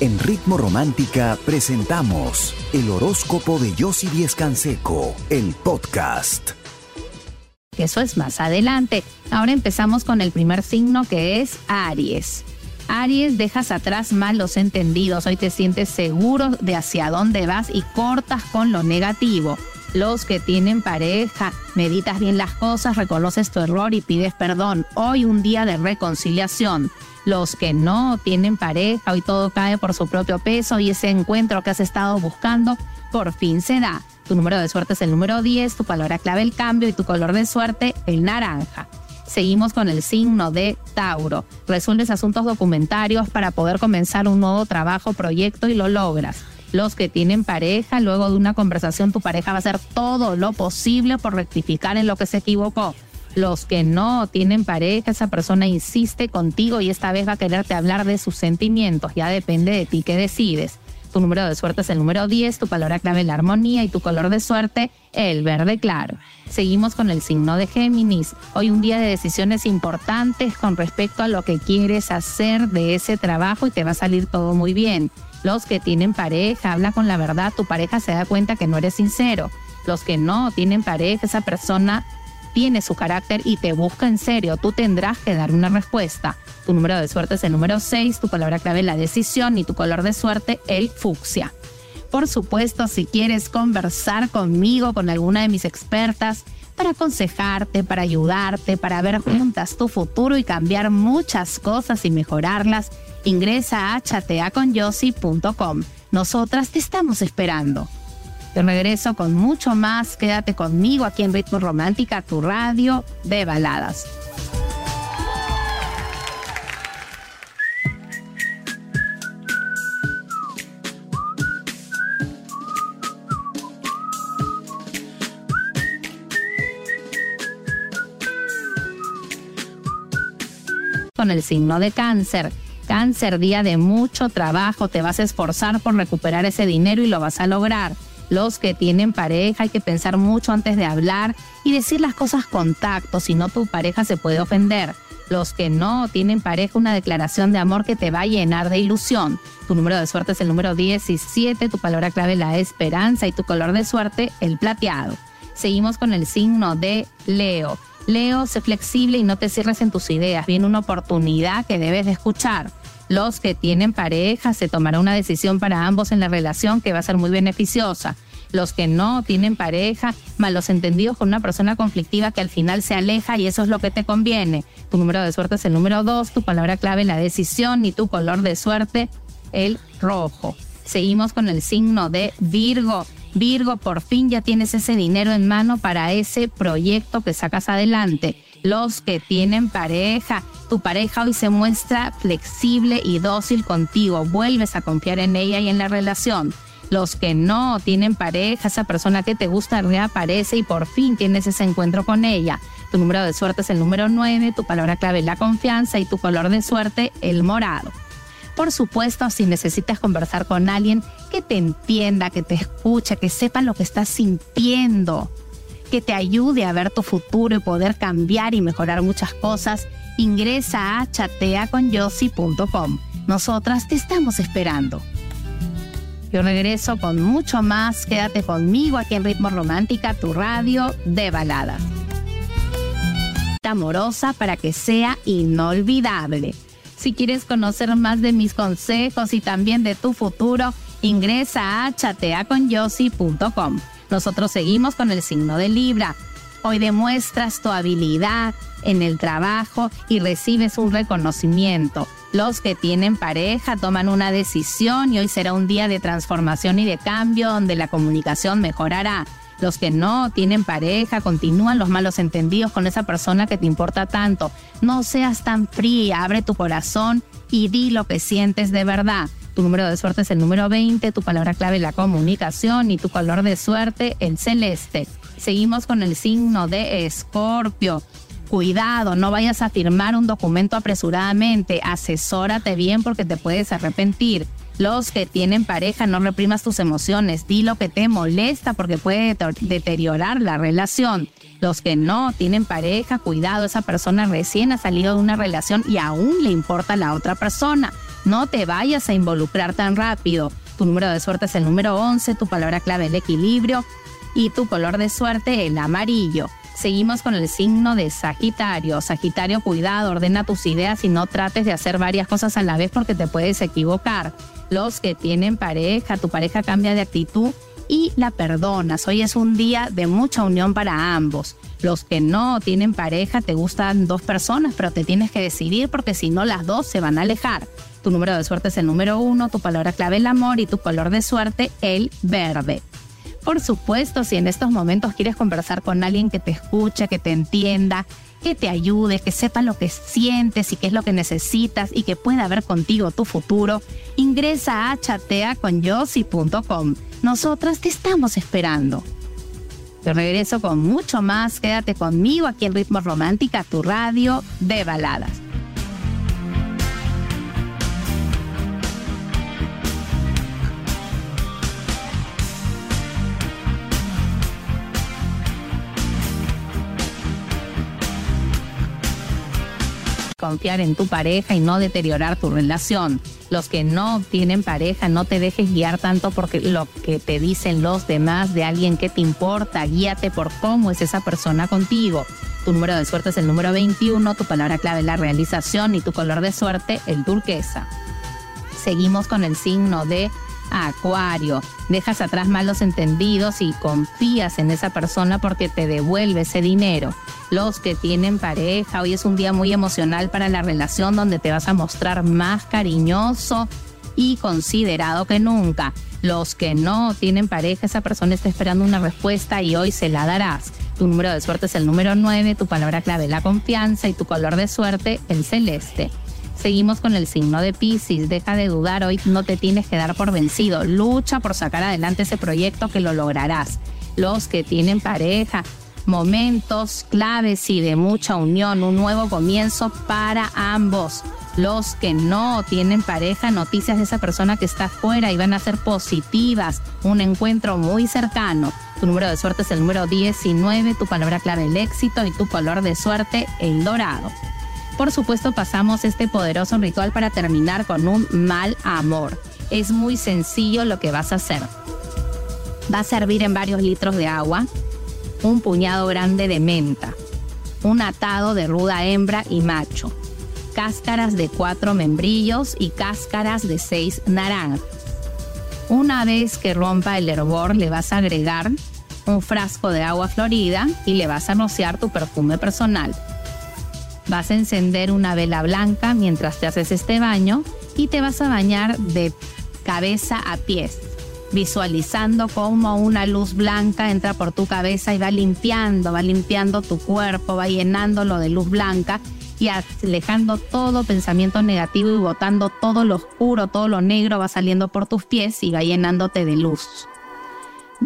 En Ritmo Romántica presentamos el horóscopo de Yossi Díez Canseco, el podcast. Eso es más adelante. Ahora empezamos con el primer signo que es Aries. Aries, dejas atrás malos entendidos. Hoy te sientes seguro de hacia dónde vas y cortas con lo negativo. Los que tienen pareja, meditas bien las cosas, reconoces tu error y pides perdón. Hoy un día de reconciliación. Los que no tienen pareja, hoy todo cae por su propio peso y ese encuentro que has estado buscando por fin se da. Tu número de suerte es el número 10, tu palabra clave el cambio y tu color de suerte el naranja. Seguimos con el signo de Tauro. Resuelves asuntos documentarios para poder comenzar un nuevo trabajo, proyecto y lo logras. Los que tienen pareja, luego de una conversación, tu pareja va a hacer todo lo posible por rectificar en lo que se equivocó. Los que no tienen pareja, esa persona insiste contigo y esta vez va a quererte hablar de sus sentimientos. Ya depende de ti que decides. Tu número de suerte es el número 10, tu palabra clave la armonía y tu color de suerte el verde claro. Seguimos con el signo de Géminis. Hoy un día de decisiones importantes con respecto a lo que quieres hacer de ese trabajo y te va a salir todo muy bien. Los que tienen pareja, habla con la verdad, tu pareja se da cuenta que no eres sincero. Los que no tienen pareja, esa persona tiene su carácter y te busca en serio, tú tendrás que dar una respuesta. Tu número de suerte es el número 6, tu palabra clave la decisión y tu color de suerte el fucsia. Por supuesto, si quieres conversar conmigo, con alguna de mis expertas, para aconsejarte, para ayudarte, para ver juntas tu futuro y cambiar muchas cosas y mejorarlas, ingresa a chateaconyossi.com. Nosotras te estamos esperando. Te regreso con mucho más. Quédate conmigo aquí en Ritmo Romántica, tu radio de baladas. El signo de cáncer. Cáncer, día de mucho trabajo, te vas a esforzar por recuperar ese dinero y lo vas a lograr los que tienen pareja hay que pensar mucho antes de hablar y decir las cosas con tacto, si no tu pareja se puede ofender. Los que no tienen pareja, una declaración de amor que te va a llenar de ilusión. Tu número de suerte es el número 17, tu palabra clave la esperanza y tu color de suerte el plateado. Seguimos con el signo de Leo. Leo, sé flexible y no te cierres en tus ideas. Viene una oportunidad que debes de escuchar los que tienen pareja, se tomará una decisión para ambos en la relación que va a ser muy beneficiosa. Los que no tienen pareja, malos entendidos con una persona conflictiva que al final se aleja y eso es lo que te conviene. Tu número de suerte es el número 2, tu palabra clave la decisión y tu color de suerte el rojo. Seguimos con el signo de Virgo. Virgo, por fin ya tienes ese dinero en mano para ese proyecto que sacas adelante los que tienen pareja. Tu pareja hoy se muestra flexible y dócil contigo. Vuelves a confiar en ella y en la relación. Los que no tienen pareja, esa persona que te gusta reaparece y por fin tienes ese encuentro con ella. Tu número de suerte es el número 9, tu palabra clave la confianza y tu color de suerte el morado. Por supuesto, si necesitas conversar con alguien que te entienda, que te escuche, que sepa lo que estás sintiendo, que te ayude a ver tu futuro y poder cambiar y mejorar muchas cosas, ingresa a chateaconyossi.com. Nosotras te estamos esperando. Yo regreso con mucho más. Quédate conmigo aquí en Ritmo Romántica, tu radio de baladas. Amorosa para que sea inolvidable. Si quieres conocer más de mis consejos y también de tu futuro, ingresa a chateaconyossi.com. Nosotros seguimos con el signo de Libra. Hoy demuestras tu habilidad en el trabajo y recibes un reconocimiento. Los que tienen pareja toman una decisión y hoy será un día de transformación y de cambio donde la comunicación mejorará. Los que no tienen pareja continúan los malos entendidos con esa persona que te importa tanto. No seas tan fría, abre tu corazón y di lo que sientes de verdad. Tu número de suerte es el número 20, tu palabra clave la comunicación y tu color de suerte el celeste. Seguimos con el signo de Escorpio. Cuidado, no vayas a firmar un documento apresuradamente, asesórate bien porque te puedes arrepentir. Los que tienen pareja, no reprimas tus emociones, di lo que te molesta porque puede deteriorar la relación. Los que no tienen pareja, cuidado, esa persona recién ha salido de una relación y aún le importa a la otra persona. No te vayas a involucrar tan rápido. Tu número de suerte es el número 11, tu palabra clave el equilibrio y tu color de suerte el amarillo. Seguimos con el signo de Sagitario. Sagitario, cuidado, ordena tus ideas y no trates de hacer varias cosas a la vez porque te puedes equivocar. Los que tienen pareja, tu pareja cambia de actitud y la perdonas. Hoy es un día de mucha unión para ambos. Los que no tienen pareja, te gustan dos personas, pero te tienes que decidir porque si no las dos se van a alejar. Tu número de suerte es el número uno, tu palabra clave el amor y tu color de suerte el verde. Por supuesto, si en estos momentos quieres conversar con alguien que te escuche, que te entienda, que te ayude, que sepa lo que sientes y qué es lo que necesitas y que pueda ver contigo tu futuro, ingresa a chateaconyossi.com. Nosotras te estamos esperando. Te regreso con mucho más. Quédate conmigo aquí en Ritmo Romántica, tu radio de baladas. Confiar en tu pareja y no deteriorar tu relación. Los que no tienen pareja, no te dejes guiar tanto porque lo que te dicen los demás de alguien que te importa, guíate por cómo es esa persona contigo. Tu número de suerte es el número 21, tu palabra clave es la realización y tu color de suerte el turquesa. Seguimos con el signo de Acuario. Dejas atrás malos entendidos y confías en esa persona porque te devuelve ese dinero. Los que tienen pareja, hoy es un día muy emocional para la relación donde te vas a mostrar más cariñoso y considerado que nunca. Los que no tienen pareja, esa persona está esperando una respuesta y hoy se la darás. Tu número de suerte es el número 9, tu palabra clave la confianza y tu color de suerte el celeste. Seguimos con el signo de Pisces. Deja de dudar, hoy no te tienes que dar por vencido. Lucha por sacar adelante ese proyecto que lo lograrás. Los que tienen pareja, momentos claves y de mucha unión, un nuevo comienzo para ambos. Los que no tienen pareja, noticias de esa persona que está fuera y van a ser positivas, un encuentro muy cercano. Tu número de suerte es el número 19, tu palabra clave el éxito y tu color de suerte el dorado. Por supuesto, pasamos este poderoso ritual para terminar con un mal amor. Es muy sencillo lo que vas a hacer. Vas a servir en varios litros de agua un puñado grande de menta, un atado de ruda hembra y macho, cáscaras de cuatro membrillos y cáscaras de seis naranjas. Una vez que rompa el hervor, le vas a agregar un frasco de agua florida y le vas a rociar tu perfume personal. Vas a encender una vela blanca mientras te haces este baño y te vas a bañar de cabeza a pies, visualizando cómo una luz blanca entra por tu cabeza y va limpiando, va limpiando tu cuerpo, va llenándolo de luz blanca y alejando todo pensamiento negativo y botando todo lo oscuro, todo lo negro va saliendo por tus pies y va llenándote de luz.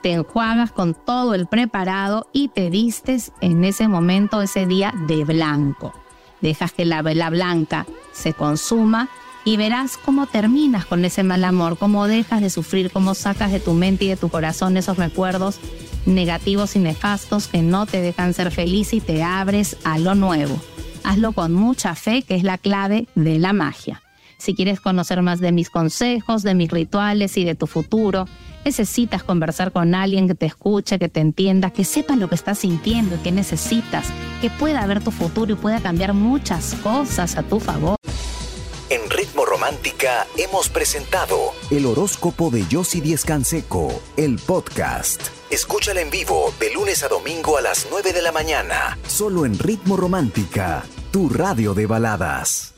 Te enjuagas con todo el preparado y te vistes en ese momento, ese día de blanco dejas que la vela blanca se consuma y verás cómo terminas con ese mal amor, cómo dejas de sufrir, cómo sacas de tu mente y de tu corazón esos recuerdos negativos y nefastos que no te dejan ser feliz y te abres a lo nuevo. Hazlo con mucha fe, que es la clave de la magia. Si quieres conocer más de mis consejos, de mis rituales y de tu futuro, necesitas conversar con alguien que te escuche, que te entienda, que sepa lo que estás sintiendo y que necesitas, que pueda ver tu futuro y pueda cambiar muchas cosas a tu favor. En Ritmo Romántica hemos presentado el horóscopo de Yossi Díez Canseco, el podcast. Escúchala en vivo de lunes a domingo a las 9 de la mañana, solo en Ritmo Romántica, tu radio de baladas.